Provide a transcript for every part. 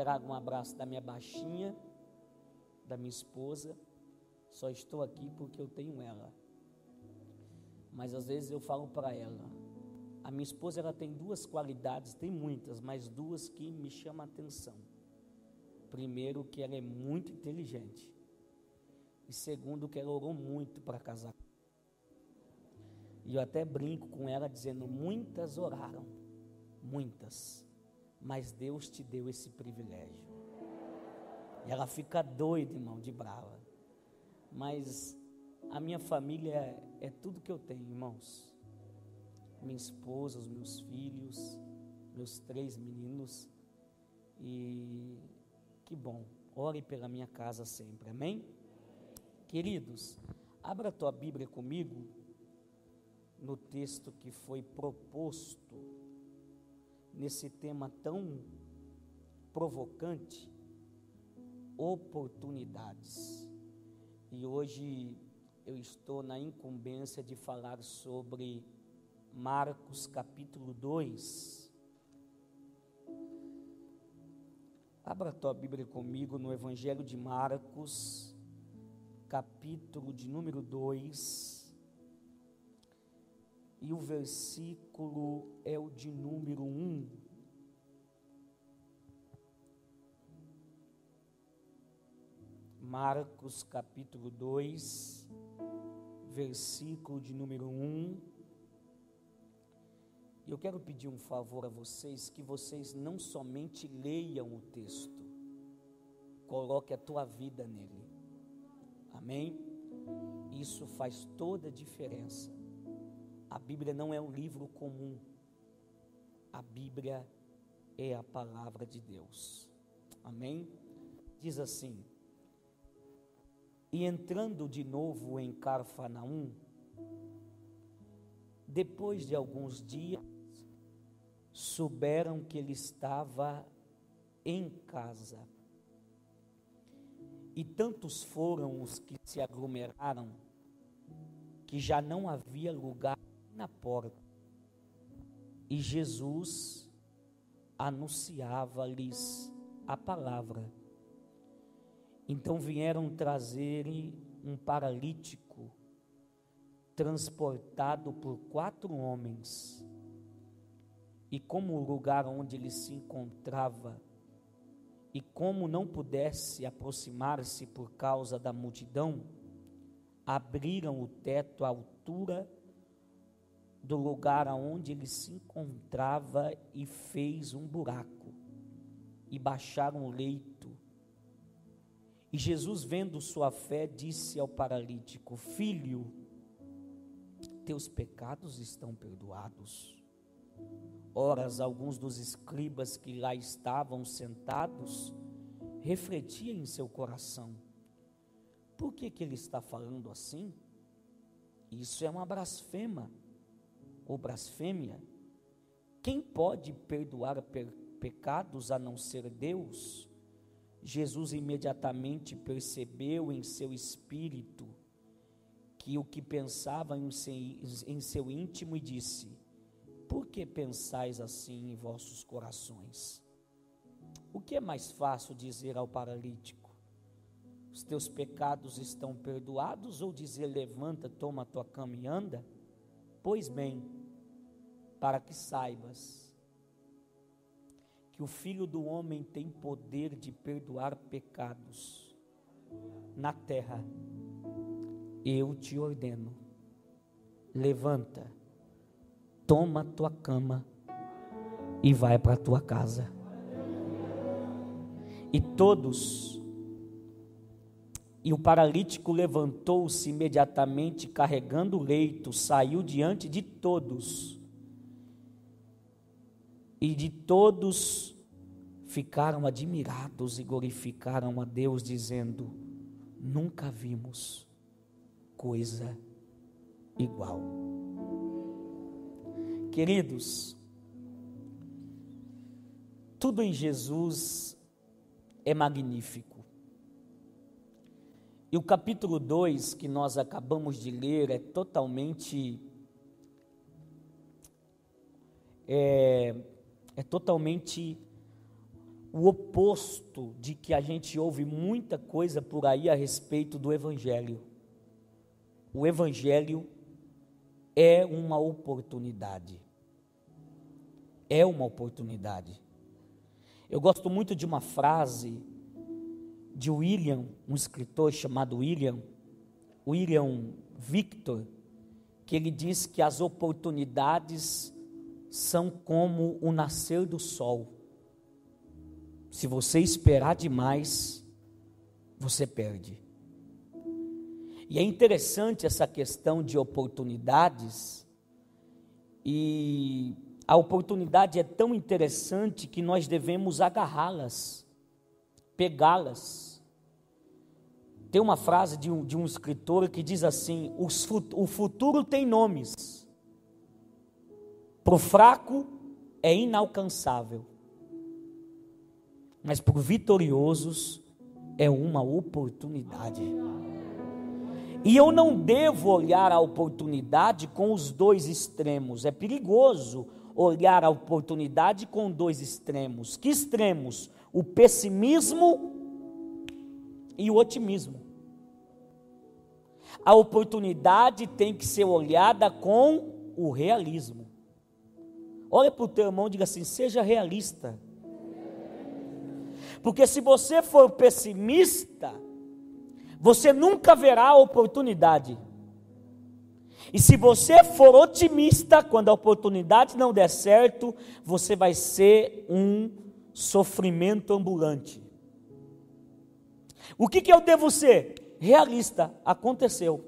trago um abraço da minha baixinha, da minha esposa. Só estou aqui porque eu tenho ela. Mas às vezes eu falo para ela. A minha esposa ela tem duas qualidades, tem muitas, mas duas que me chamam a atenção. Primeiro, que ela é muito inteligente. E segundo, que ela orou muito para casar. E eu até brinco com ela dizendo: muitas oraram, muitas, mas Deus te deu esse privilégio. E ela fica doida, irmão, de brava. Mas a minha família é, é tudo que eu tenho, irmãos. Minha esposa, os meus filhos, meus três meninos. E que bom. Ore pela minha casa sempre. Amém? Queridos, abra a tua Bíblia comigo no texto que foi proposto nesse tema tão provocante, oportunidades. E hoje eu estou na incumbência de falar sobre Marcos capítulo 2. Abra a tua Bíblia comigo no Evangelho de Marcos, capítulo de número 2 e o versículo é o de número 1. Marcos capítulo 2, versículo de número 1. Eu quero pedir um favor a vocês, que vocês não somente leiam o texto, coloque a tua vida nele. Amém? Isso faz toda a diferença. A Bíblia não é um livro comum. A Bíblia é a palavra de Deus. Amém? Diz assim: E entrando de novo em Carfanaum, depois de alguns dias, souberam que ele estava em casa. E tantos foram os que se aglomeraram, que já não havia lugar na porta. E Jesus anunciava-lhes a palavra. Então vieram trazer um paralítico, transportado por quatro homens. E como o lugar onde ele se encontrava, e como não pudesse aproximar-se por causa da multidão, abriram o teto à altura do lugar aonde ele se encontrava e fez um buraco e baixaram o leito. E Jesus, vendo sua fé, disse ao paralítico: Filho, teus pecados estão perdoados. Ora, alguns dos escribas que lá estavam sentados refletiam em seu coração: por que, que ele está falando assim? Isso é uma blasfema ou blasfêmia, quem pode perdoar pecados a não ser Deus? Jesus imediatamente percebeu em seu espírito que o que pensava em seu, íntimo e disse: Por que pensais assim em vossos corações? O que é mais fácil dizer ao paralítico? Os teus pecados estão perdoados ou dizer: Levanta, toma a tua cama e anda? Pois bem, para que saibas que o Filho do Homem tem poder de perdoar pecados na terra. Eu te ordeno, levanta, toma tua cama e vai para tua casa. E todos e o paralítico levantou-se imediatamente, carregando o leito, saiu diante de todos e de todos ficaram admirados e glorificaram a Deus, dizendo: Nunca vimos coisa igual. Queridos, tudo em Jesus é magnífico. E o capítulo 2 que nós acabamos de ler é totalmente é, é totalmente o oposto de que a gente ouve muita coisa por aí a respeito do Evangelho. O Evangelho é uma oportunidade. É uma oportunidade. Eu gosto muito de uma frase de William, um escritor chamado William, William Victor, que ele diz que as oportunidades são como o nascer do sol. Se você esperar demais, você perde. E é interessante essa questão de oportunidades, e a oportunidade é tão interessante que nós devemos agarrá-las, pegá-las. Tem uma frase de um, de um escritor que diz assim: o futuro tem nomes, para o fraco é inalcançável, mas para vitoriosos é uma oportunidade. E eu não devo olhar a oportunidade com os dois extremos, é perigoso olhar a oportunidade com dois extremos. Que extremos? O pessimismo e o otimismo. A oportunidade tem que ser olhada com o realismo. Olha para o teu irmão e diga assim: seja realista. Porque se você for pessimista, você nunca verá a oportunidade. E se você for otimista, quando a oportunidade não der certo, você vai ser um sofrimento ambulante. O que, que eu devo ser? Realista. Aconteceu.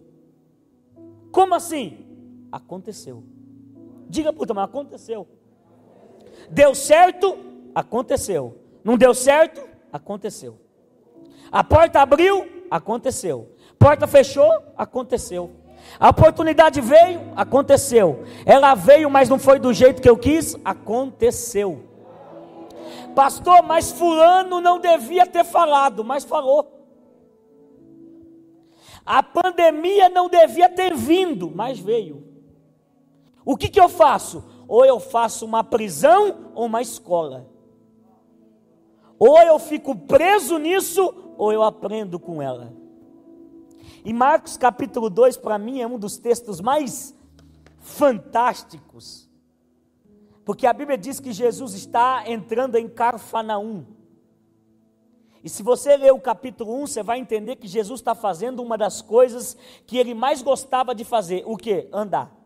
Como assim? Aconteceu. Diga para o aconteceu. Deu certo? Aconteceu. Não deu certo? Aconteceu. A porta abriu? Aconteceu. Porta fechou? Aconteceu. A oportunidade veio, aconteceu. Ela veio, mas não foi do jeito que eu quis, aconteceu. Pastor, mas Fulano não devia ter falado, mas falou. A pandemia não devia ter vindo, mas veio. O que, que eu faço? Ou eu faço uma prisão ou uma escola. Ou eu fico preso nisso, ou eu aprendo com ela. E Marcos capítulo 2, para mim, é um dos textos mais fantásticos. Porque a Bíblia diz que Jesus está entrando em Carfanaum. E se você ler o capítulo 1, você vai entender que Jesus está fazendo uma das coisas que ele mais gostava de fazer. O que? Andar.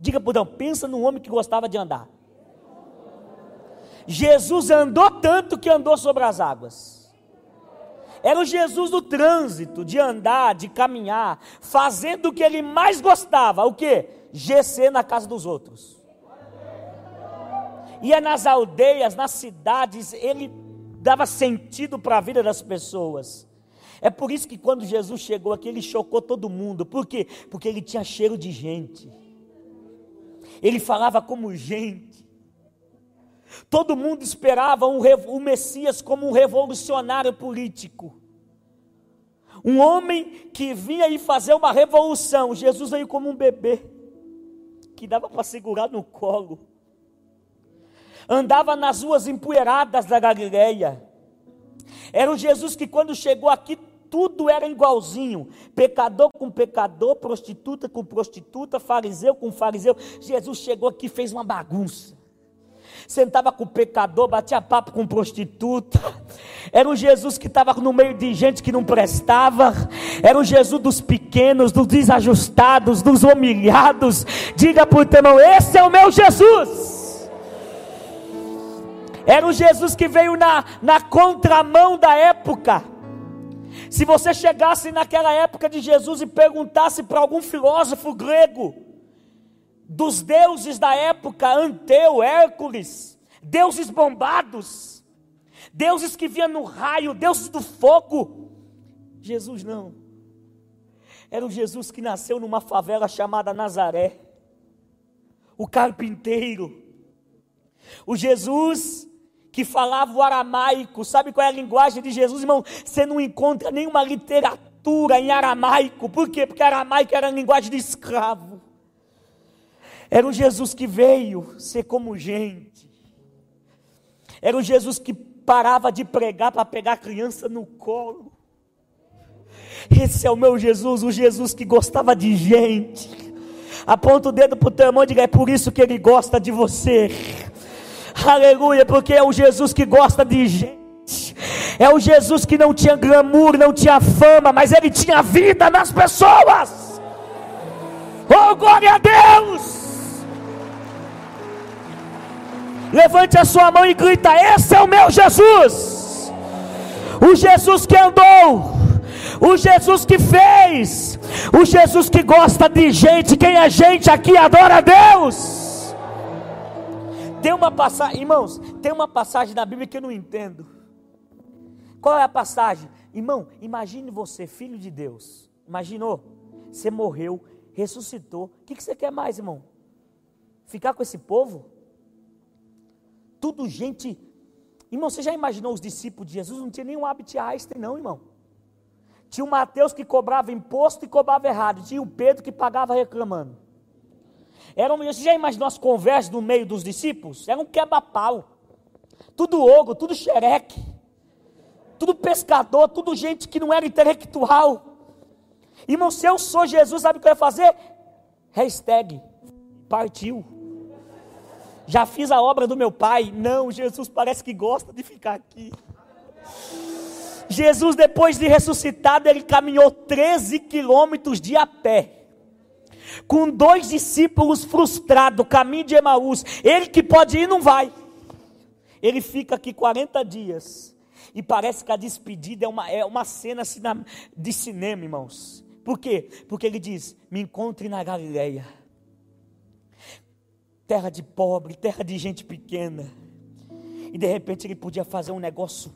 Diga por pensa num homem que gostava de andar. Jesus andou tanto que andou sobre as águas. Era o Jesus do trânsito, de andar, de caminhar, fazendo o que ele mais gostava, o que? GC na casa dos outros. Ia nas aldeias, nas cidades, ele dava sentido para a vida das pessoas. É por isso que quando Jesus chegou aqui, ele chocou todo mundo. Por quê? Porque ele tinha cheiro de gente. Ele falava como gente. Todo mundo esperava um, o Messias como um revolucionário político. Um homem que vinha aí fazer uma revolução. Jesus veio como um bebê, que dava para segurar no colo. Andava nas ruas empoeiradas da Galileia. Era o Jesus que quando chegou aqui tudo era igualzinho. Pecador com pecador, prostituta com prostituta, fariseu com fariseu. Jesus chegou aqui e fez uma bagunça sentava com pecador, batia papo com prostituta. Era um Jesus que estava no meio de gente que não prestava. Era o Jesus dos pequenos, dos desajustados, dos humilhados. Diga para o teu irmão: esse é o meu Jesus. Era o Jesus que veio na, na contramão da época. Se você chegasse naquela época de Jesus e perguntasse para algum filósofo grego, dos deuses da época, Anteu, Hércules, deuses bombados, deuses que vinham no raio, deuses do fogo. Jesus não. Era o Jesus que nasceu numa favela chamada Nazaré. O carpinteiro. O Jesus que falava o aramaico. Sabe qual é a linguagem de Jesus, irmão? Você não encontra nenhuma literatura em aramaico. Por quê? Porque aramaico era a linguagem de escravo. Era o Jesus que veio ser como gente. Era o Jesus que parava de pregar para pegar a criança no colo. Esse é o meu Jesus, o Jesus que gostava de gente. Aponta o dedo para o teu irmão e diga: é por isso que ele gosta de você. Aleluia, porque é o Jesus que gosta de gente. É o Jesus que não tinha glamour, não tinha fama, mas ele tinha vida nas pessoas. Oh, glória a Deus! Levante a sua mão e grita: Esse é o meu Jesus. O Jesus que andou, o Jesus que fez, o Jesus que gosta de gente. Quem é gente aqui adora a Deus. Tem uma passagem, irmãos, tem uma passagem na Bíblia que eu não entendo. Qual é a passagem? Irmão, imagine você, filho de Deus. Imaginou? Você morreu, ressuscitou. O que, que você quer mais, irmão? Ficar com esse povo? Tudo gente. Irmão, você já imaginou os discípulos de Jesus? Não tinha nenhum hábito Einstein, não, irmão. Tinha o Mateus que cobrava imposto e cobrava errado. Tinha o Pedro que pagava reclamando. Era um, você já imaginou as conversas no meio dos discípulos? Era um quebra-pau. Tudo ogro, tudo xereque. Tudo pescador, tudo gente que não era intelectual. Irmão, se eu sou Jesus, sabe o que eu ia fazer? Hashtag partiu. Já fiz a obra do meu pai. Não, Jesus parece que gosta de ficar aqui. Jesus, depois de ressuscitado, ele caminhou 13 quilômetros de a pé. Com dois discípulos frustrados, caminho de Emaús. Ele que pode ir, não vai. Ele fica aqui 40 dias. E parece que a despedida é uma, é uma cena de cinema, irmãos. Por quê? Porque ele diz: Me encontre na Galileia terra de pobre, terra de gente pequena. E de repente ele podia fazer um negócio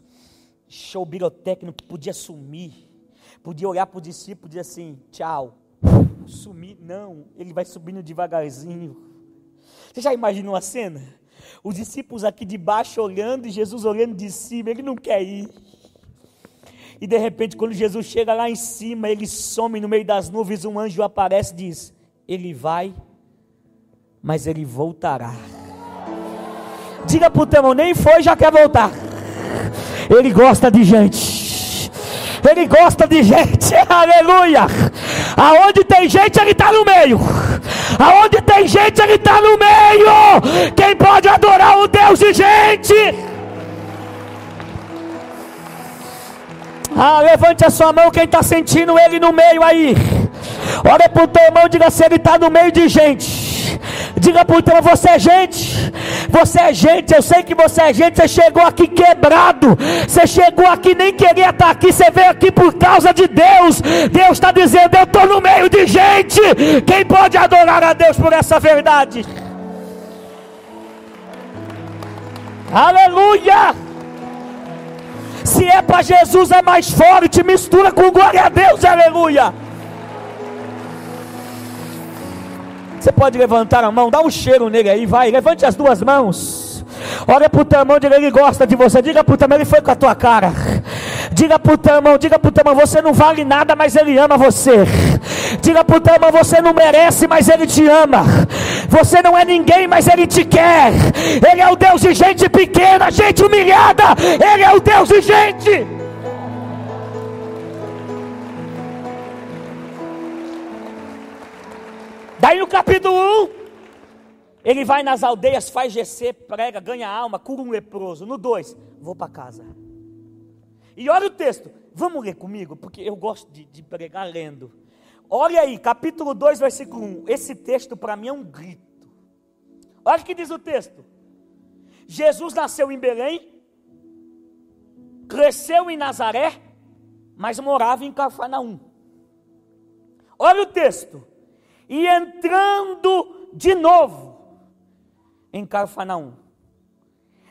show birotécnico, podia sumir, podia olhar para o discípulo e dizer assim: tchau, sumir. Não, ele vai subindo devagarzinho. Você já imaginou a cena? Os discípulos aqui de baixo olhando e Jesus olhando de cima, ele não quer ir. E de repente, quando Jesus chega lá em cima, ele some no meio das nuvens, um anjo aparece e diz: Ele vai mas ele voltará. Diga para o teu nem foi, já quer voltar. Ele gosta de gente. Ele gosta de gente, aleluia. Aonde tem gente, ele está no meio. Aonde tem gente, ele está no meio. Quem pode adorar o Deus de gente? Ah, levante a sua mão, quem está sentindo ele no meio aí. Olha para o teu irmão, diga se ele está no meio de gente. Diga para o teu, você é gente. Você é gente, eu sei que você é gente. Você chegou aqui quebrado. Você chegou aqui nem queria estar aqui. Você veio aqui por causa de Deus. Deus está dizendo: Eu estou no meio de gente. Quem pode adorar a Deus por essa verdade? Aleluia! Se é para Jesus, é mais forte. Mistura com glória a Deus, aleluia. Você pode levantar a mão, dá um cheiro nele aí, vai, levante as duas mãos. Olha para o teu irmão, diga ele gosta de você. Diga para o teu irmão, ele foi com a tua cara. Diga para o teu irmão, diga para o teu irmão, você não vale nada, mas ele ama você. Diga para o teu irmão, você não merece, mas ele te ama. Você não é ninguém, mas ele te quer. Ele é o Deus de gente pequena, gente humilhada. Ele é o Deus de gente. Daí no capítulo 1, ele vai nas aldeias, faz GC, prega, ganha alma, cura um leproso. No 2, vou para casa. E olha o texto, vamos ler comigo, porque eu gosto de, de pregar lendo. Olha aí, capítulo 2, versículo 1. Esse texto para mim é um grito. Olha o que diz o texto. Jesus nasceu em Belém, cresceu em Nazaré, mas morava em Cafarnaum. Olha o texto e entrando de novo em Carfanaum.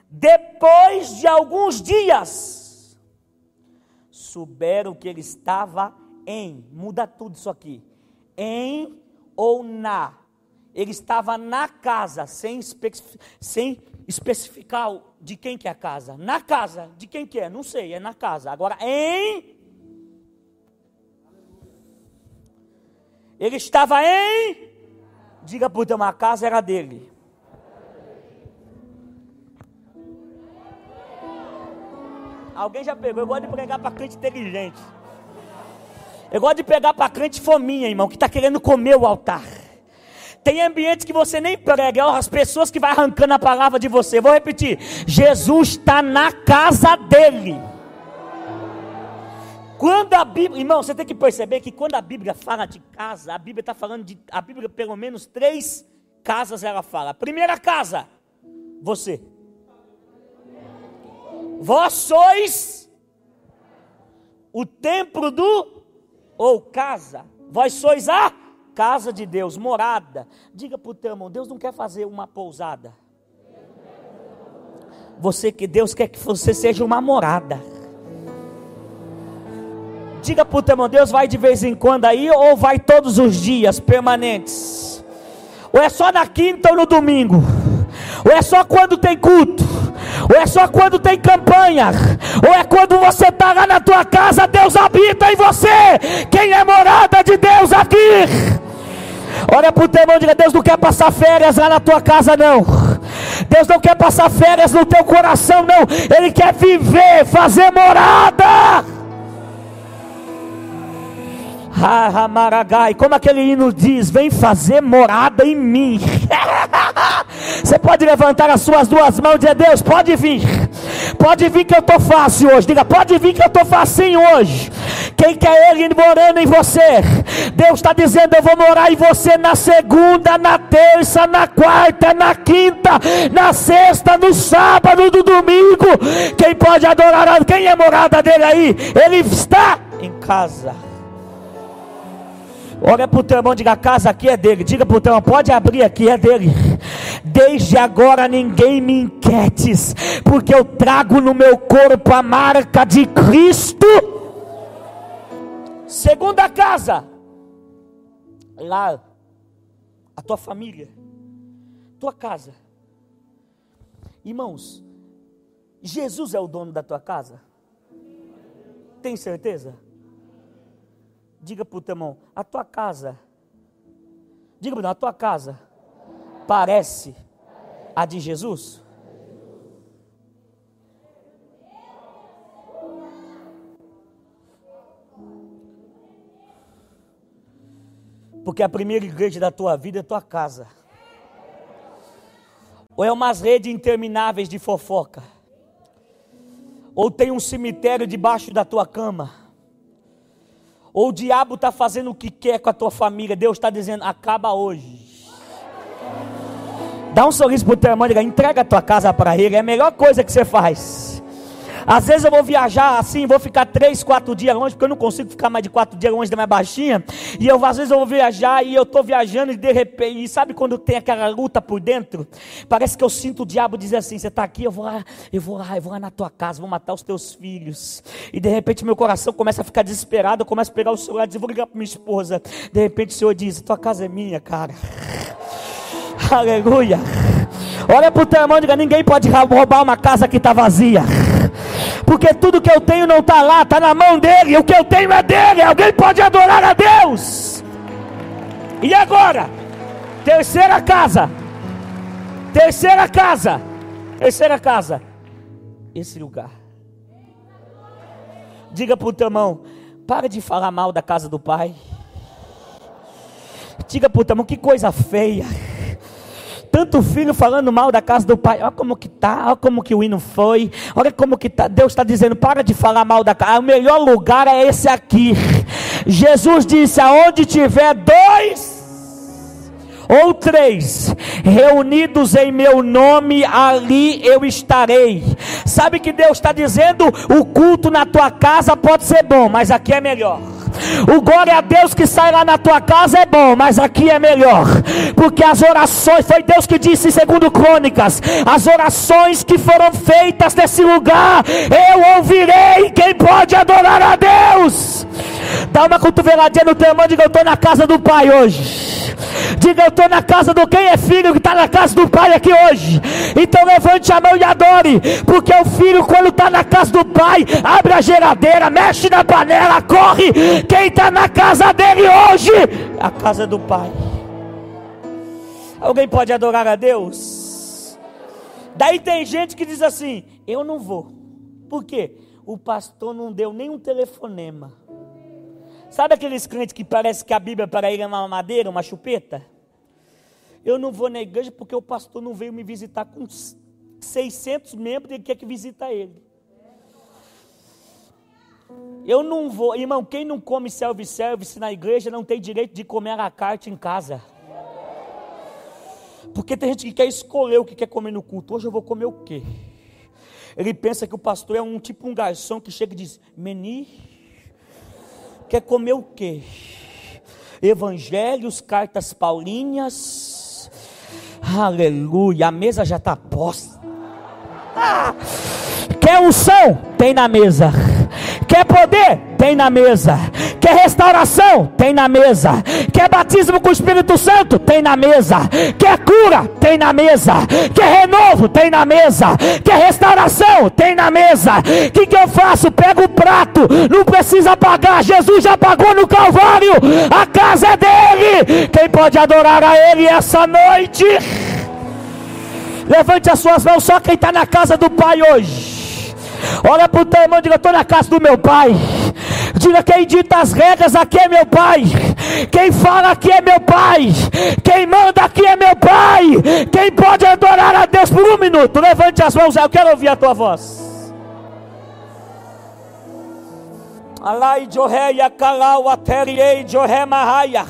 Depois de alguns dias, souberam que ele estava em, muda tudo isso aqui, em ou na. Ele estava na casa, sem, sem especificar de quem que é a casa. Na casa, de quem que é? Não sei, é na casa. Agora, em Ele estava em. Diga por ter uma casa era dele. Alguém já pegou? Eu gosto de pregar para crente inteligente. Eu gosto de pegar para crente fominha, irmão, que está querendo comer o altar. Tem ambientes que você nem prega, as pessoas que vai arrancando a palavra de você. Vou repetir: Jesus está na casa dele. Quando a Bíblia, irmão, você tem que perceber que quando a Bíblia fala de casa, a Bíblia está falando de, a Bíblia pelo menos três casas ela fala. Primeira casa, você. Vós sois o templo do ou casa. Vós sois a casa de Deus, morada. Diga para o teu irmão, Deus não quer fazer uma pousada. Você que Deus quer que você seja uma morada. Diga para o teu irmão, Deus vai de vez em quando aí ou vai todos os dias permanentes? Ou é só na quinta ou no domingo? Ou é só quando tem culto? Ou é só quando tem campanha? Ou é quando você está lá na tua casa, Deus habita em você? Quem é morada de Deus aqui? Olha para o teu irmão e diga: Deus não quer passar férias lá na tua casa, não. Deus não quer passar férias no teu coração, não. Ele quer viver, fazer morada. Como aquele hino diz: Vem fazer morada em mim. Você pode levantar as suas duas mãos e dizer: Deus, pode vir. Pode vir que eu estou fácil hoje. Diga: Pode vir que eu estou facinho hoje. Quem quer Ele morando em você? Deus está dizendo: Eu vou morar em você na segunda, na terça, na quarta, na quinta, na sexta, no sábado, no domingo. Quem pode adorar? Quem é morada dele aí? Ele está em casa. Olha para o teu irmão, diga: a casa aqui é dele. Diga para o teu irmão: pode abrir aqui, é dele. Desde agora ninguém me inquietes, porque eu trago no meu corpo a marca de Cristo. Segunda casa, lá, a tua família, tua casa. Irmãos, Jesus é o dono da tua casa? Tem certeza? Diga para o teu irmão, a tua casa, diga para a tua casa parece a de Jesus? Porque a primeira igreja da tua vida é tua casa. Ou é umas redes intermináveis de fofoca. Ou tem um cemitério debaixo da tua cama ou o diabo está fazendo o que quer com a tua família, Deus está dizendo: acaba hoje. Dá um sorriso para o teu irmão e diga: entrega a tua casa para ele, é a melhor coisa que você faz. Às vezes eu vou viajar assim, vou ficar três, quatro dias longe, porque eu não consigo ficar mais de quatro dias longe da minha baixinha. E eu às vezes eu vou viajar e eu estou viajando e de repente, e sabe quando tem aquela luta por dentro? Parece que eu sinto o diabo dizer assim: você está aqui, eu vou lá, eu vou lá, eu vou lá na tua casa, vou matar os teus filhos. E de repente meu coração começa a ficar desesperado, eu começo a pegar o celular e vou ligar para minha esposa. De repente o Senhor diz: tua casa é minha, cara. Aleluia. Olha para o teu irmão e diga: ninguém pode roubar uma casa que está vazia porque tudo que eu tenho não está lá, está na mão dele, o que eu tenho é dele. Alguém pode adorar a Deus. E agora? Terceira casa. Terceira casa. Terceira casa. Esse lugar. Diga para o teu irmão: para de falar mal da casa do pai. Diga para o teu irmão: que coisa feia tanto filho falando mal da casa do pai. Olha como que tá, olha como que o hino foi. Olha como que tá. Deus está dizendo: para de falar mal da casa. O melhor lugar é esse aqui. Jesus disse: aonde tiver dois ou três reunidos em meu nome, ali eu estarei. Sabe que Deus está dizendo? O culto na tua casa pode ser bom, mas aqui é melhor. O glória a Deus que sai lá na tua casa é bom, mas aqui é melhor. Porque as orações, foi Deus que disse segundo Crônicas, as orações que foram feitas nesse lugar, eu ouvirei. Quem pode adorar a Deus? Dá uma cotoveladinha no teu irmão, diga eu estou na casa do Pai hoje. Diga eu estou na casa do quem é filho que está na casa do Pai aqui hoje. Então levante a mão e adore, porque o filho quando está na casa do Pai, abre a geladeira, mexe na panela, corre, quem está na casa dele hoje? A casa do Pai. Alguém pode adorar a Deus? Daí tem gente que diz assim: Eu não vou. Por quê? o pastor não deu nem um telefonema. Sabe aqueles crentes que parece que a Bíblia para ele é uma madeira, uma chupeta? Eu não vou na igreja porque o pastor não veio me visitar com 600 membros e ele quer que visita ele. Eu não vou, irmão, quem não come self-service na igreja não tem direito de comer a carta em casa. Porque tem gente que quer escolher o que quer comer no culto. Hoje eu vou comer o quê? Ele pensa que o pastor é um tipo um garçom que chega e diz: Meni, quer comer o quê? Evangelhos, cartas paulinhas. Aleluia, a mesa já está posta. Ah, quer unção? Tem na mesa. Quer poder? Tem na mesa. Quer restauração? Tem na mesa. Quer batismo com o Espírito Santo? Tem na mesa. Quer cura? Tem na mesa. Quer renovo? Tem na mesa. Quer restauração? Tem na mesa. O que, que eu faço? Pego o prato, não precisa pagar. Jesus já pagou no Calvário. A casa é dele. Quem pode adorar a Ele essa noite? Levante as suas mãos, só quem está na casa do Pai hoje. Olha para o teu irmão e diga: estou na casa do meu pai. Diga: quem dita as regras aqui é meu pai. Quem fala aqui é meu pai. Quem manda aqui é meu pai. Quem pode adorar a Deus por um minuto? Levante as mãos, eu quero ouvir a tua voz. Alai Joheia Kalau Ateriei Johe Mahaya.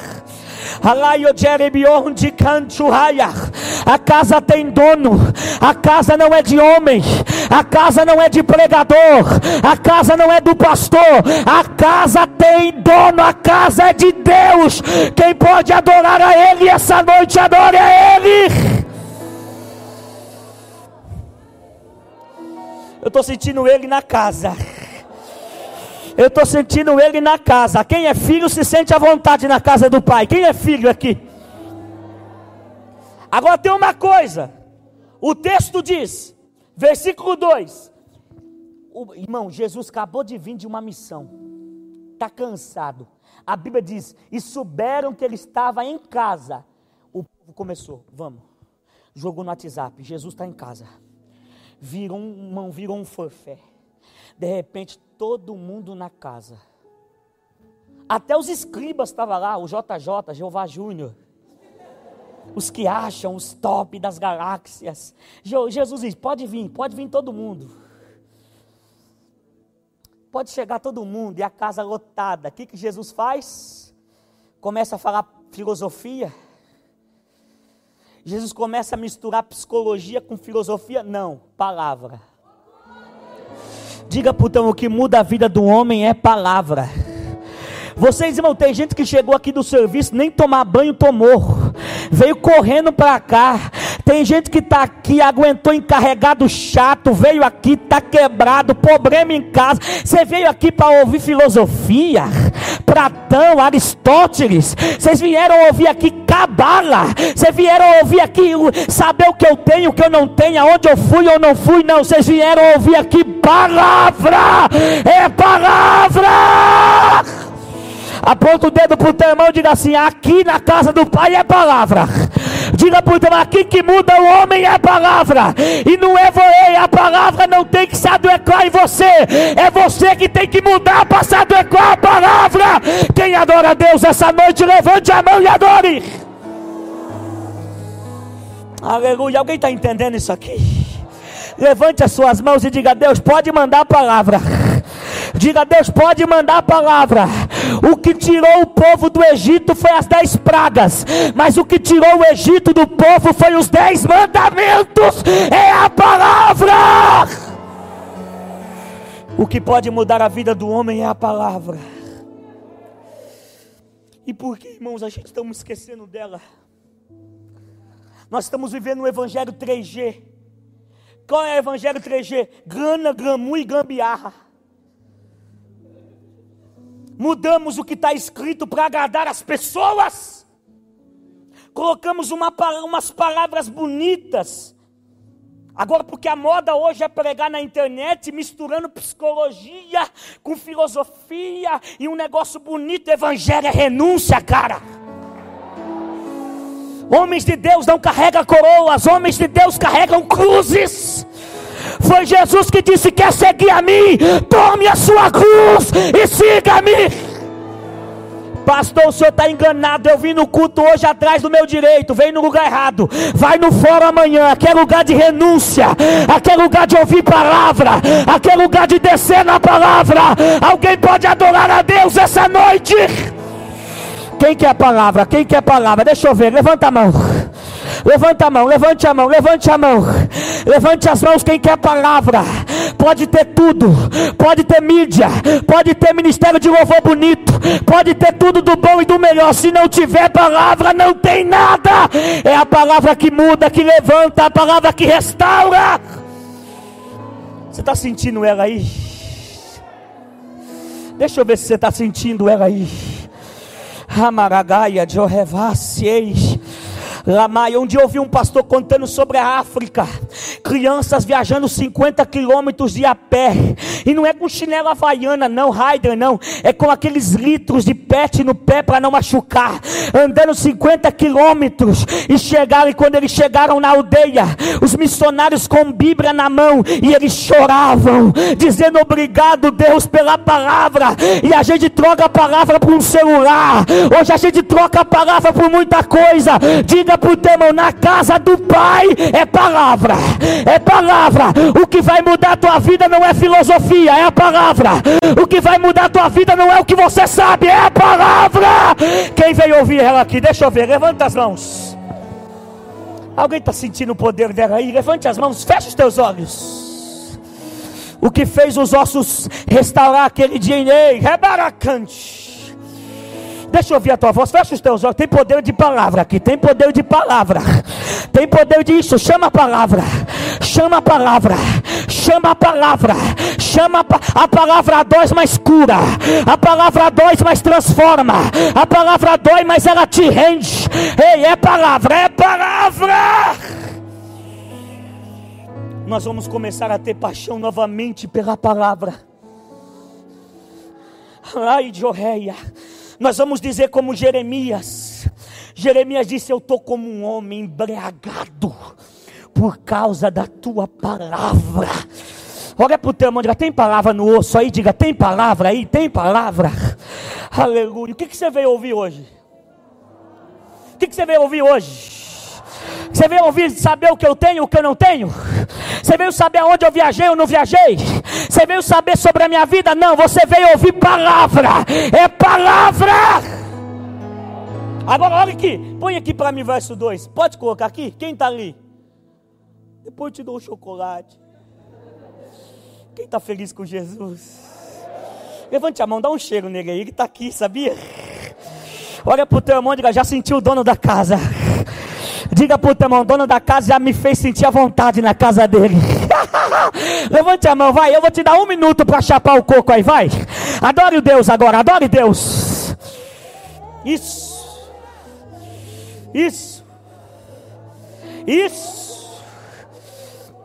A casa tem dono, a casa não é de homem, a casa não é de pregador, a casa não é do pastor, a casa tem dono, a casa é de Deus. Quem pode adorar a Ele essa noite, adore a Ele. Eu estou sentindo Ele na casa. Eu estou sentindo ele na casa. Quem é filho se sente à vontade na casa do pai. Quem é filho aqui? Agora tem uma coisa. O texto diz, versículo 2. O, irmão, Jesus acabou de vir de uma missão. Está cansado. A Bíblia diz: e souberam que ele estava em casa. O povo começou, vamos. Jogou no WhatsApp. Jesus está em casa. Virou um, virou um forfé. De repente, todo mundo na casa. Até os escribas estavam lá, o JJ, Jeová Júnior. Os que acham os top das galáxias. Jesus diz: pode vir, pode vir todo mundo. Pode chegar todo mundo e a casa lotada. O que, que Jesus faz? Começa a falar filosofia. Jesus começa a misturar psicologia com filosofia? Não, palavra. Diga putão, o que muda a vida do homem é palavra. Vocês, irmão, tem gente que chegou aqui do serviço, nem tomar banho tomou, veio correndo para cá. Tem gente que está aqui, aguentou encarregado chato, veio aqui, está quebrado, problema em casa. Você veio aqui para ouvir filosofia, Platão, Aristóteles. Vocês vieram ouvir aqui Cabala. Vocês vieram ouvir aqui saber o que eu tenho, o que eu não tenho, aonde eu fui ou não fui. Não, vocês vieram ouvir aqui palavra. É palavra. Aponta o dedo para o teu irmão e diga assim: aqui na casa do Pai é palavra. Diga irmão: aqui que muda o homem é palavra. E não é voei, a palavra não tem que se adequar em você. É você que tem que mudar para se adequar a palavra. Quem adora a Deus essa noite, levante a mão e adore. Aleluia. Alguém está entendendo isso aqui? Levante as suas mãos e diga: Deus, pode mandar a palavra. Diga, Deus pode mandar a palavra. O que tirou o povo do Egito foi as dez pragas, mas o que tirou o Egito do povo foi os dez mandamentos. É a palavra. O que pode mudar a vida do homem é a palavra. E por que, irmãos, a gente estamos esquecendo dela? Nós estamos vivendo o Evangelho 3G. Qual é o Evangelho 3G? Grana, gramu e gambiarra. Mudamos o que está escrito para agradar as pessoas. Colocamos uma, umas palavras bonitas. Agora, porque a moda hoje é pregar na internet, misturando psicologia com filosofia e um negócio bonito, evangelho é renúncia, cara. Homens de Deus não carregam coroas, homens de Deus carregam cruzes. Foi Jesus que disse: Quer seguir a mim? Tome a sua cruz e siga-me. Pastor, o senhor está enganado. Eu vim no culto hoje atrás do meu direito. Vem no lugar errado. Vai no fórum amanhã. Aqui é lugar de renúncia. Aqui é lugar de ouvir palavra. Aqui é lugar de descer na palavra. Alguém pode adorar a Deus essa noite? Quem quer palavra? Quem quer palavra? Deixa eu ver. Levanta a mão. Levanta a mão, levante a mão, levante a mão. Levante as mãos quem quer palavra. Pode ter tudo. Pode ter mídia, pode ter ministério de louvor bonito, pode ter tudo do bom e do melhor. Se não tiver palavra, não tem nada. É a palavra que muda, que levanta, a palavra que restaura. Você está sentindo ela aí? Deixa eu ver se você está sentindo ela aí. Amaragaia de Orrevaciei. Lamai, um eu ouvi um pastor contando sobre a África, crianças viajando 50 quilômetros de a pé, e não é com chinela havaiana, não, Raider, não, é com aqueles litros de pet no pé para não machucar, andando 50 quilômetros, e chegaram, e quando eles chegaram na aldeia, os missionários com Bíblia na mão, e eles choravam, dizendo obrigado, Deus, pela palavra, e a gente troca a palavra por um celular, hoje a gente troca a palavra por muita coisa, diga Diga para o teu irmão: na casa do Pai é palavra, é palavra. O que vai mudar a tua vida não é filosofia, é a palavra. O que vai mudar a tua vida não é o que você sabe, é a palavra. Quem veio ouvir ela aqui? Deixa eu ver, levanta as mãos. Alguém está sentindo o poder dela aí? Levante as mãos, feche os teus olhos. O que fez os ossos restaurar aquele dia em Ei, rebaracante. Deixa eu ouvir a tua voz. Fecha os teus olhos. Tem poder de palavra aqui. Tem poder de palavra. Tem poder disso. Chama a palavra. Chama a palavra. Chama a palavra. Chama a, a palavra dois mais cura. A palavra dois mais transforma. A palavra dói, mas ela te rende. Ei, é palavra. É palavra. Nós vamos começar a ter paixão novamente pela palavra. Ai, Jorreia. Nós vamos dizer como Jeremias. Jeremias disse: Eu estou como um homem embriagado por causa da tua palavra. Olha para o teu irmão, diga: tem palavra no osso aí? Diga: tem palavra aí? Tem palavra? Aleluia. O que, que você veio ouvir hoje? O que, que você veio ouvir hoje? Você veio ouvir saber o que eu tenho, o que eu não tenho? Você veio saber aonde eu viajei ou não viajei? Você veio saber sobre a minha vida? Não, você veio ouvir palavra. É palavra. Agora olha aqui, põe aqui para mim verso 2. Pode colocar aqui? Quem está ali? Depois eu te dou um chocolate. Quem está feliz com Jesus? Levante a mão, dá um cheiro nele aí, ele está aqui, sabia? Olha para o teu irmão e diga, já sentiu o dono da casa. Diga para o teu irmão, dono da casa já me fez sentir a vontade na casa dele. Levante a mão, vai. Eu vou te dar um minuto para chapar o coco aí, vai. Adore o Deus agora, adore Deus. Isso. Isso. Isso.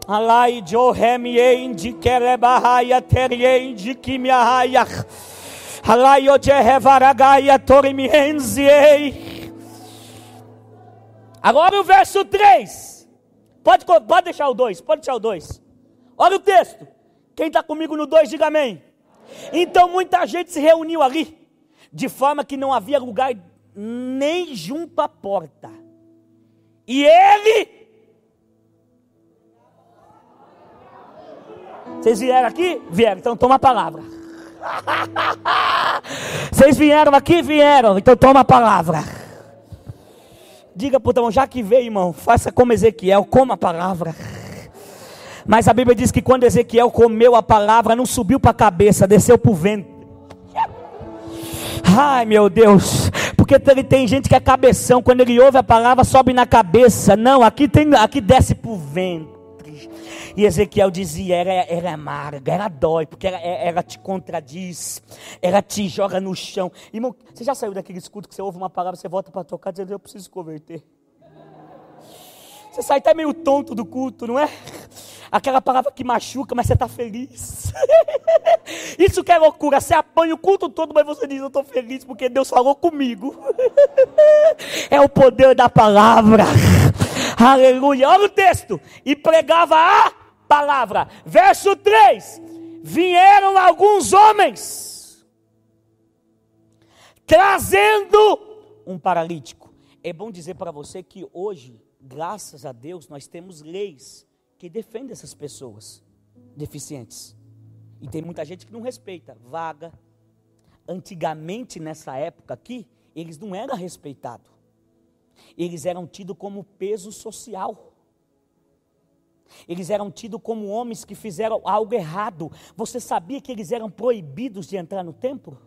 Alai jo remiendi kerebahaya teriendi kimiahaya. Alai o jehevaragaya torimienziei. Agora o verso 3. Pode, pode deixar o 2, pode deixar o 2. Olha o texto. Quem está comigo no 2, diga amém. Então muita gente se reuniu ali, de forma que não havia lugar nem junto à porta. E ele. Vocês vieram aqui? Vieram, então toma a palavra. Vocês vieram aqui? Vieram, então toma a palavra. Diga para o irmão, já que veio, irmão, faça como Ezequiel, coma a palavra. Mas a Bíblia diz que quando Ezequiel comeu a palavra, não subiu para a cabeça, desceu para o ventre. Ai meu Deus, porque tem, tem gente que é cabeção, quando ele ouve a palavra, sobe na cabeça. Não, aqui, tem, aqui desce para o ventre. E Ezequiel dizia: era, era amarga, era dói, porque ela, ela te contradiz, ela te joga no chão. Irmão, você já saiu daquele escudo que você ouve uma palavra, você volta para tocar dizendo: Eu preciso converter. Você sai até meio tonto do culto, não é? Aquela palavra que machuca, mas você está feliz. Isso que é loucura. Você apanha o culto todo, mas você diz: Eu estou feliz porque Deus falou comigo. É o poder da palavra. Aleluia. Olha o texto. E pregava a palavra. Verso 3: Vieram alguns homens trazendo um paralítico. É bom dizer para você que hoje, graças a Deus, nós temos leis que defendem essas pessoas deficientes. E tem muita gente que não respeita. Vaga. Antigamente, nessa época aqui, eles não eram respeitados. Eles eram tidos como peso social. Eles eram tidos como homens que fizeram algo errado. Você sabia que eles eram proibidos de entrar no templo?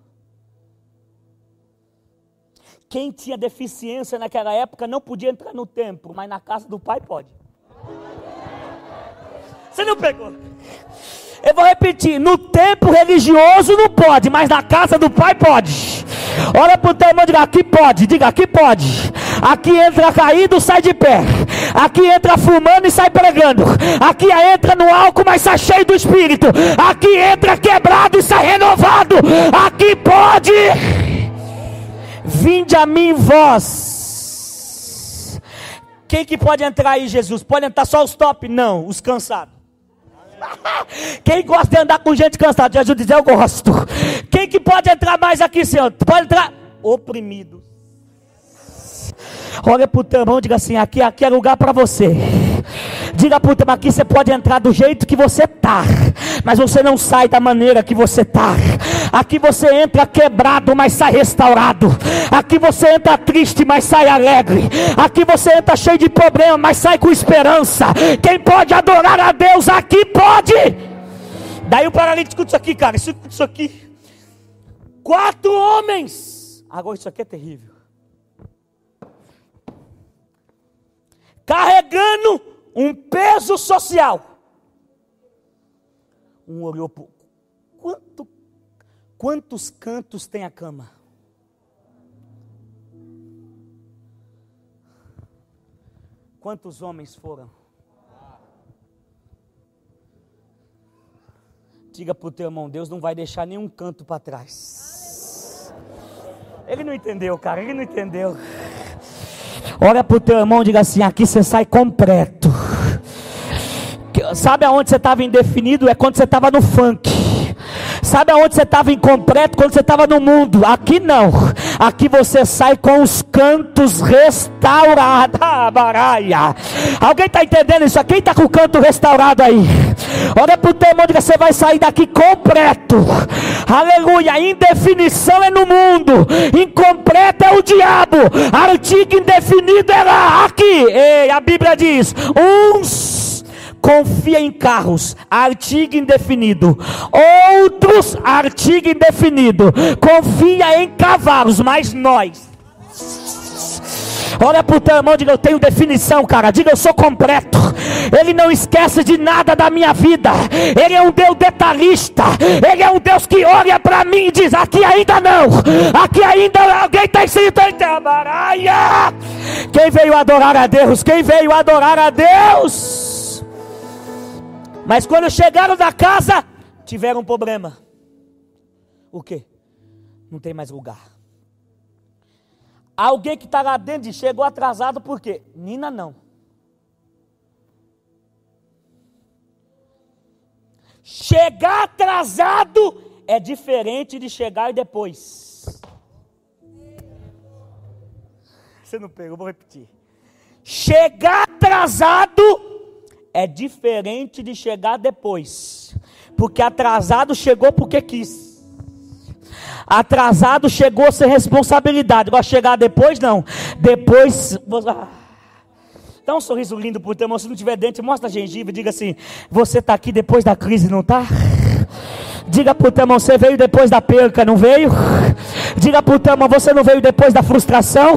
Quem tinha deficiência naquela época não podia entrar no templo, mas na casa do pai pode. Você não pegou? Eu vou repetir: no templo religioso não pode, mas na casa do pai pode. Olha para o teu irmão e diga: aqui pode, diga: aqui pode. Aqui entra caído, sai de pé. Aqui entra fumando e sai pregando. Aqui entra no álcool, mas sai cheio do espírito. Aqui entra quebrado e sai renovado. Aqui pode. Vinde a mim, vós. Quem que pode entrar aí, Jesus? Pode entrar só os top? Não, os cansados. Quem gosta de andar com gente cansada? Jesus diz: Eu gosto. Quem que pode entrar mais aqui, Senhor? Pode entrar oprimido. Olha para o teu irmão e diga assim: aqui, aqui é lugar para você. Diga para o teu irmão: aqui você pode entrar do jeito que você está, mas você não sai da maneira que você está. Aqui você entra quebrado, mas sai restaurado. Aqui você entra triste, mas sai alegre. Aqui você entra cheio de problema, mas sai com esperança. Quem pode adorar a Deus aqui pode. Daí o paralítico isso aqui, cara. Isso, isso aqui. Quatro homens. Agora isso aqui é terrível. Carregando um peso social. Um olhou para quanto, quantos cantos tem a cama? Quantos homens foram? Diga para o teu irmão, Deus não vai deixar nenhum canto para trás. Ele não entendeu, cara, ele não entendeu. Olha para o teu irmão e diga assim: aqui você sai completo. Sabe aonde você estava indefinido? É quando você estava no funk. Sabe aonde você estava incompleto? Quando você estava no mundo. Aqui não. Aqui você sai com os cantos restaurados. Ah. Alguém está entendendo isso? Quem está com o canto restaurado aí? Olha para o teu irmão diga: você vai sair daqui completo. Aleluia. Indefinição é no mundo. Incompleto é o diabo. Artigo indefinido é lá. Aqui. Ei, a Bíblia diz: uns confia em carros, artigo indefinido. Outros, artigo indefinido. Confia em cavalos, mas nós Olha para o teu irmão e diga: Eu tenho definição, cara. Diga: Eu sou completo. Ele não esquece de nada da minha vida. Ele é um Deus detalhista. Ele é um Deus que olha para mim e diz: Aqui ainda não. Aqui ainda alguém está escrito. Quem veio adorar a Deus? Quem veio adorar a Deus? Mas quando chegaram da casa, tiveram um problema. O que? Não tem mais lugar. Alguém que está lá dentro chegou atrasado por quê? Nina não. Chegar atrasado é diferente de chegar depois. Você não pegou, vou repetir. Chegar atrasado é diferente de chegar depois. Porque atrasado chegou porque quis. Atrasado chegou sem responsabilidade. Agora chegar depois, não. Depois. Ah. Dá um sorriso lindo pro teu irmão. Se não tiver dente, mostra a gengiva e diga assim: Você está aqui depois da crise, não está? Diga para o teu irmão, você veio depois da perca, não veio? Diga para o teu irmão, você não veio depois da frustração?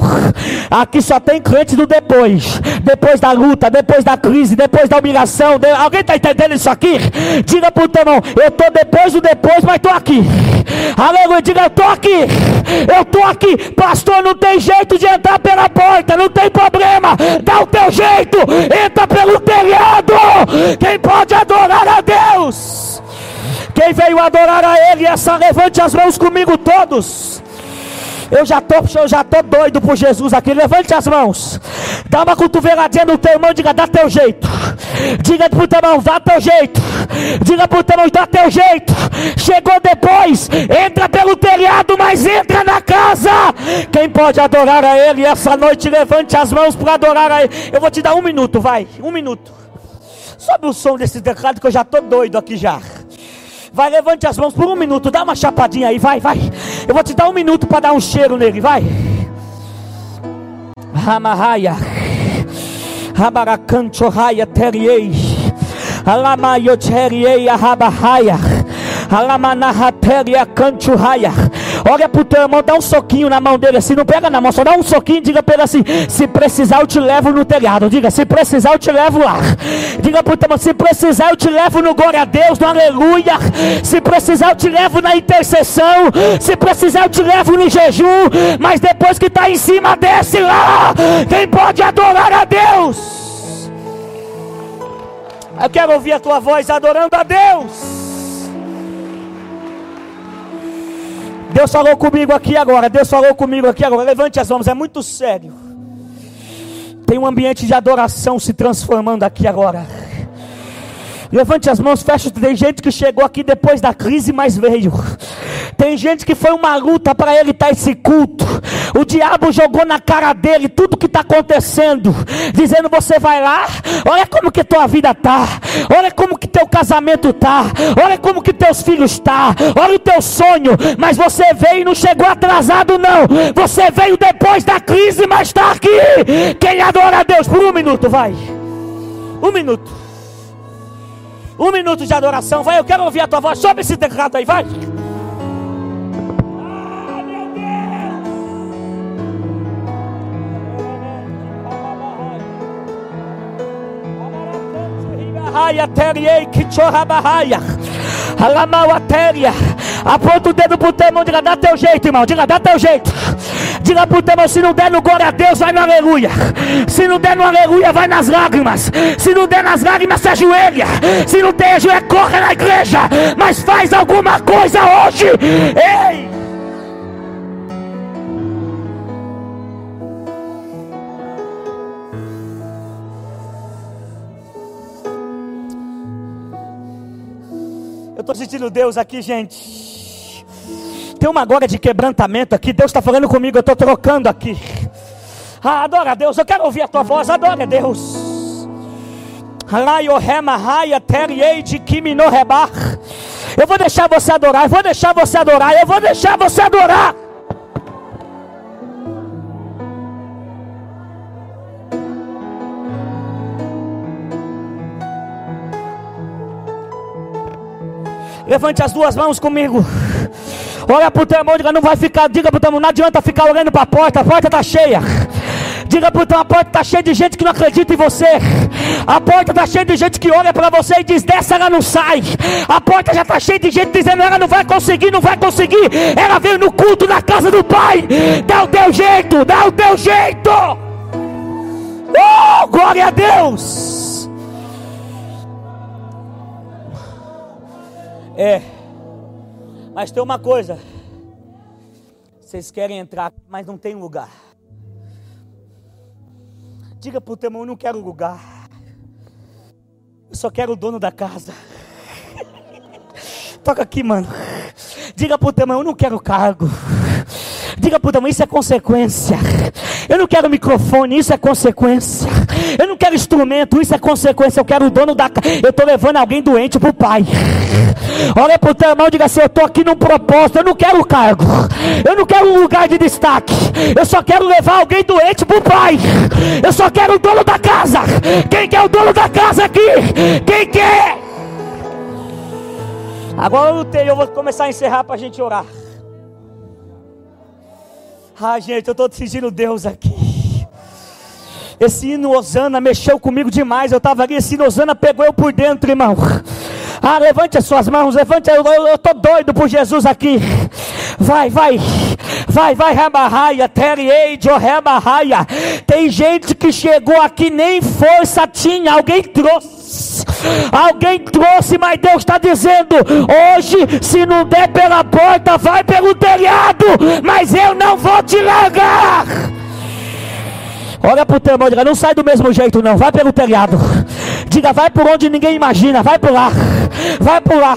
Aqui só tem crente do depois. Depois da luta, depois da crise, depois da humilhação. De... Alguém está entendendo isso aqui? Diga para o teu irmão, eu estou depois do depois, mas estou aqui. Aleluia, diga, eu estou aqui. Eu estou aqui. Pastor, não tem jeito de entrar pela porta, não tem problema. Dá o teu jeito, entra pelo telhado. Quem pode adorar a Deus? Quem veio adorar a Ele, essa levante as mãos comigo todos. Eu já tô, eu já tô doido por Jesus aqui. Levante as mãos. Dá uma cotoveladinha no teu irmão, diga, dá teu jeito. Diga pro teu irmão, dá teu jeito. Diga pro teu irmão, dá teu jeito. Chegou depois, entra pelo telhado, mas entra na casa. Quem pode adorar a Ele essa noite, levante as mãos para adorar a Ele. Eu vou te dar um minuto, vai, um minuto. Sobe o som desse teclado que eu já tô doido aqui já. Vai, levante as mãos por um minuto, dá uma chapadinha aí, vai, vai. Eu vou te dar um minuto para dar um cheiro nele, vai. Ramahaya, Rabaracancho Raya Teriei, Alamayoteriei Rabahaya, Alamanahateria Cancho Olha pro teu irmão, dá um soquinho na mão dele assim, não pega na mão, só dá um soquinho, diga para ele assim: se precisar eu te levo no telhado. Diga, se precisar eu te levo lá. Diga pro teu irmão, se precisar eu te levo no glória a Deus, no aleluia. Se precisar eu te levo na intercessão. Se precisar eu te levo no jejum. Mas depois que está em cima, desce lá. Quem pode adorar a Deus? Eu quero ouvir a tua voz adorando a Deus. Deus falou comigo aqui agora. Deus falou comigo aqui agora. Levante as mãos, é muito sério. Tem um ambiente de adoração se transformando aqui agora. Levante as mãos, feche. Tem gente que chegou aqui depois da crise, mas veio. Tem gente que foi uma luta para ele estar esse culto. O diabo jogou na cara dele tudo que está acontecendo, dizendo: você vai lá, olha como que tua vida tá, olha como que teu casamento tá, olha como que teus filhos tá, olha o teu sonho. Mas você veio e não chegou atrasado não. Você veio depois da crise, mas está aqui. Quem adora a Deus por um minuto, vai. Um minuto. Um minuto de adoração, vai. Eu quero ouvir a tua voz. Sobe esse teclado aí, vai. Raia teriei que chorrabahaia. Alamauatéria. Aponta o dedo pro teu irmão, diga, dá teu jeito, irmão. Diga, dá teu jeito. Diga pro teu irmão, se não der no glória a Deus, vai no aleluia. Se não der no aleluia, vai nas lágrimas. Se não der nas lágrimas, se ajoelha. Se não tem ajoelha, corre na igreja. Mas faz alguma coisa hoje. Ei! Sentindo Deus aqui, gente. Tem uma agora de quebrantamento aqui. Deus está falando comigo. Eu estou trocando aqui. Ah, adora Deus. Eu quero ouvir a tua voz. Adora Deus. Eu vou deixar você adorar. Eu vou deixar você adorar. Eu vou deixar você adorar. Levante as duas mãos comigo. Olha para o teu irmão, diga, não vai ficar, diga para o teu irmão, não adianta ficar olhando para a porta, a porta está cheia. Diga para o teu, a porta está cheia de gente que não acredita em você. A porta está cheia de gente que olha para você e diz, dessa ela não sai. A porta já está cheia de gente dizendo, ela não vai conseguir, não vai conseguir. Ela veio no culto na casa do Pai. Dá o teu jeito, dá o teu jeito. Oh, glória a Deus. É. Mas tem uma coisa. Vocês querem entrar, mas não tem lugar. Diga para o teu irmão, não quero lugar. Eu só quero o dono da casa. Toca aqui, mano. Diga para o teu irmão, eu não quero cargo. Diga para o teu irmão, isso é consequência. Eu não quero microfone, isso é consequência. Eu não quero instrumento, isso é consequência. Eu quero o dono da casa. Eu estou levando alguém doente para o pai. Olha para o teu irmão e diga assim: Eu estou aqui num propósito. Eu não quero cargo. Eu não quero um lugar de destaque. Eu só quero levar alguém doente para o pai. Eu só quero o dono da casa. Quem quer o dono da casa aqui? Quem quer? Agora eu eu vou começar a encerrar para a gente orar. Ah, gente, eu estou decidindo Deus aqui. Esse hino Osana mexeu comigo demais. Eu estava ali, esse hino Osana pegou eu por dentro, irmão. Ah, levante as suas mãos, levante, eu estou doido por Jesus aqui. Vai, vai, vai, vai, Ramarraia, Terieide, Ramarraia. Tem gente que chegou aqui, nem força tinha, alguém trouxe. Alguém trouxe, mas Deus está dizendo: hoje, se não der pela porta, vai pelo telhado, mas eu não vou te largar. Olha para o teu irmão, não sai do mesmo jeito não, vai pelo telhado. Diga, vai por onde ninguém imagina, vai por lá, vai por lá.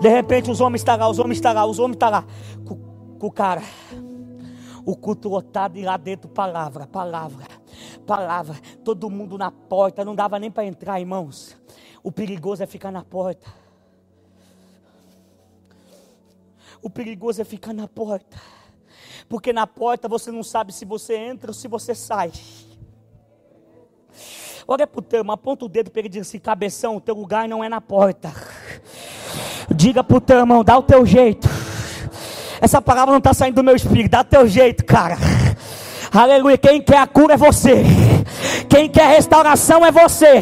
De repente os homens estão tá os homens estão tá os homens estão tá. Com, com o cara. O culto lotado e lá dentro palavra, palavra, palavra. Todo mundo na porta, não dava nem para entrar, irmãos. O perigoso é ficar na porta. O perigoso é ficar na porta. Porque na porta você não sabe se você entra ou se você sai. Olha para o irmão, aponta o dedo para ele e diz assim: cabeção, o teu lugar não é na porta. Diga para o teu irmão, dá o teu jeito. Essa palavra não está saindo do meu espírito, dá o teu jeito, cara. Aleluia. Quem quer a cura é você. Quem quer restauração é você.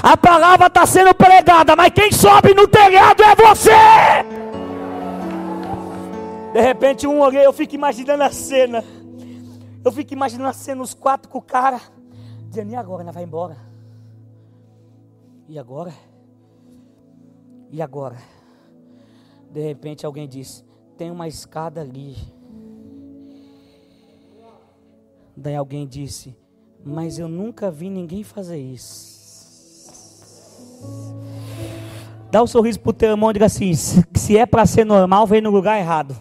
A palavra está sendo pregada, mas quem sobe no telhado é você. De repente, um olhei, eu fico imaginando a cena. Eu fico imaginando a cena, os quatro com o cara. Dizendo, e agora? Ela vai embora. E agora? E agora? De repente alguém disse: Tem uma escada ali. Daí alguém disse: Mas eu nunca vi ninguém fazer isso. Dá um sorriso pro teu irmão e diga assim: Se é para ser normal, vem no lugar errado.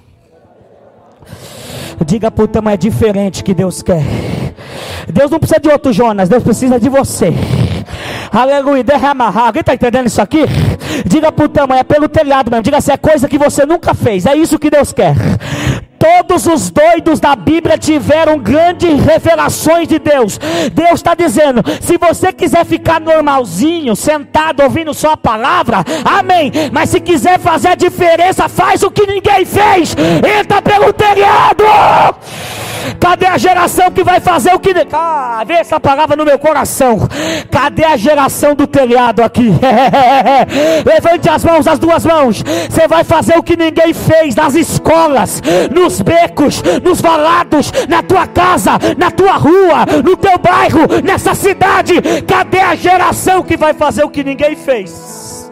Diga pro teu irmão: É diferente que Deus quer. Deus não precisa de outro Jonas, Deus precisa de você. Aleluia, derrama. Alguém está entendendo isso aqui? Diga para o tamanho, é pelo telhado mesmo. Diga assim, é coisa que você nunca fez. É isso que Deus quer. Todos os doidos da Bíblia tiveram grandes revelações de Deus. Deus está dizendo: se você quiser ficar normalzinho, sentado, ouvindo só a palavra, amém. Mas se quiser fazer a diferença, faz o que ninguém fez. Entra pelo telhado. Cadê a geração que vai fazer o que. Ah, vê essa palavra no meu coração. Cadê a geração do telhado aqui? Levante as mãos, as duas mãos. Você vai fazer o que ninguém fez nas escolas, nos becos, nos valados, na tua casa, na tua rua, no teu bairro, nessa cidade. Cadê a geração que vai fazer o que ninguém fez?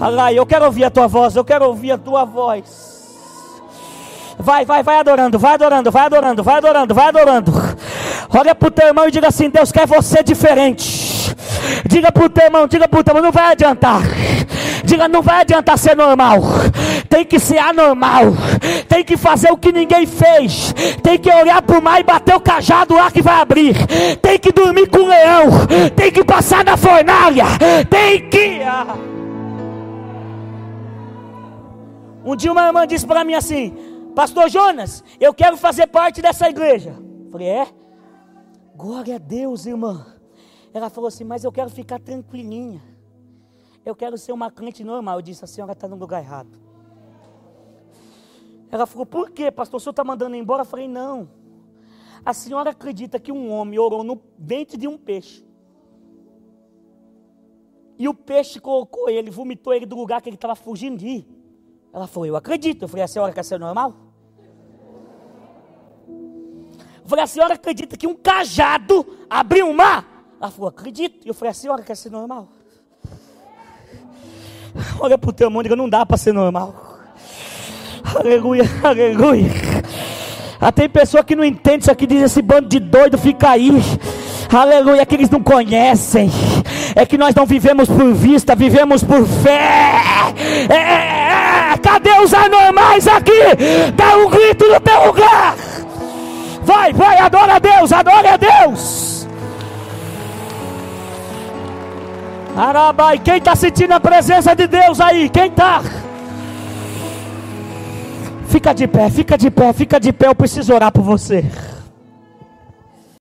Alai, eu quero ouvir a tua voz, eu quero ouvir a tua voz. Vai, vai, vai adorando, vai adorando, vai adorando, vai adorando, vai adorando. Olha para o teu irmão e diga assim: Deus quer você diferente. Diga para o teu irmão, diga para o teu irmão, não vai adiantar. Diga, não vai adiantar ser normal. Tem que ser anormal. Tem que fazer o que ninguém fez. Tem que olhar para o mar e bater o cajado lá que vai abrir. Tem que dormir com o leão. Tem que passar na fornalha. Tem que. Um dia uma irmã disse para mim assim: Pastor Jonas, eu quero fazer parte dessa igreja. Falei, é? Glória a Deus, irmã. Ela falou assim, mas eu quero ficar tranquilinha. Eu quero ser uma crente normal. Eu disse, a senhora está no lugar errado. Ela falou, por quê, pastor? O senhor está mandando embora? Eu falei, não. A senhora acredita que um homem orou no dente de um peixe. E o peixe colocou ele, vomitou ele do lugar que ele estava fugindo de ir. Ela falou, eu acredito. Eu falei, a senhora quer ser normal? Eu falei, a senhora acredita que um cajado abriu um mar? Ela falou, acredito. Eu falei, a senhora quer ser normal? Olha para o teu mundo, não dá para ser normal. Aleluia, aleluia. Ah, tem pessoa que não entende isso aqui, diz esse bando de doido fica aí. Aleluia, que eles não conhecem. É que nós não vivemos por vista, vivemos por fé. É, é, é. Cadê os anormais aqui? Dá um grito no teu lugar. Vai, vai, adora a Deus, adora a Deus. Arabai, quem está sentindo a presença de Deus aí? Quem está? Fica de pé, fica de pé, fica de pé. Eu preciso orar por você.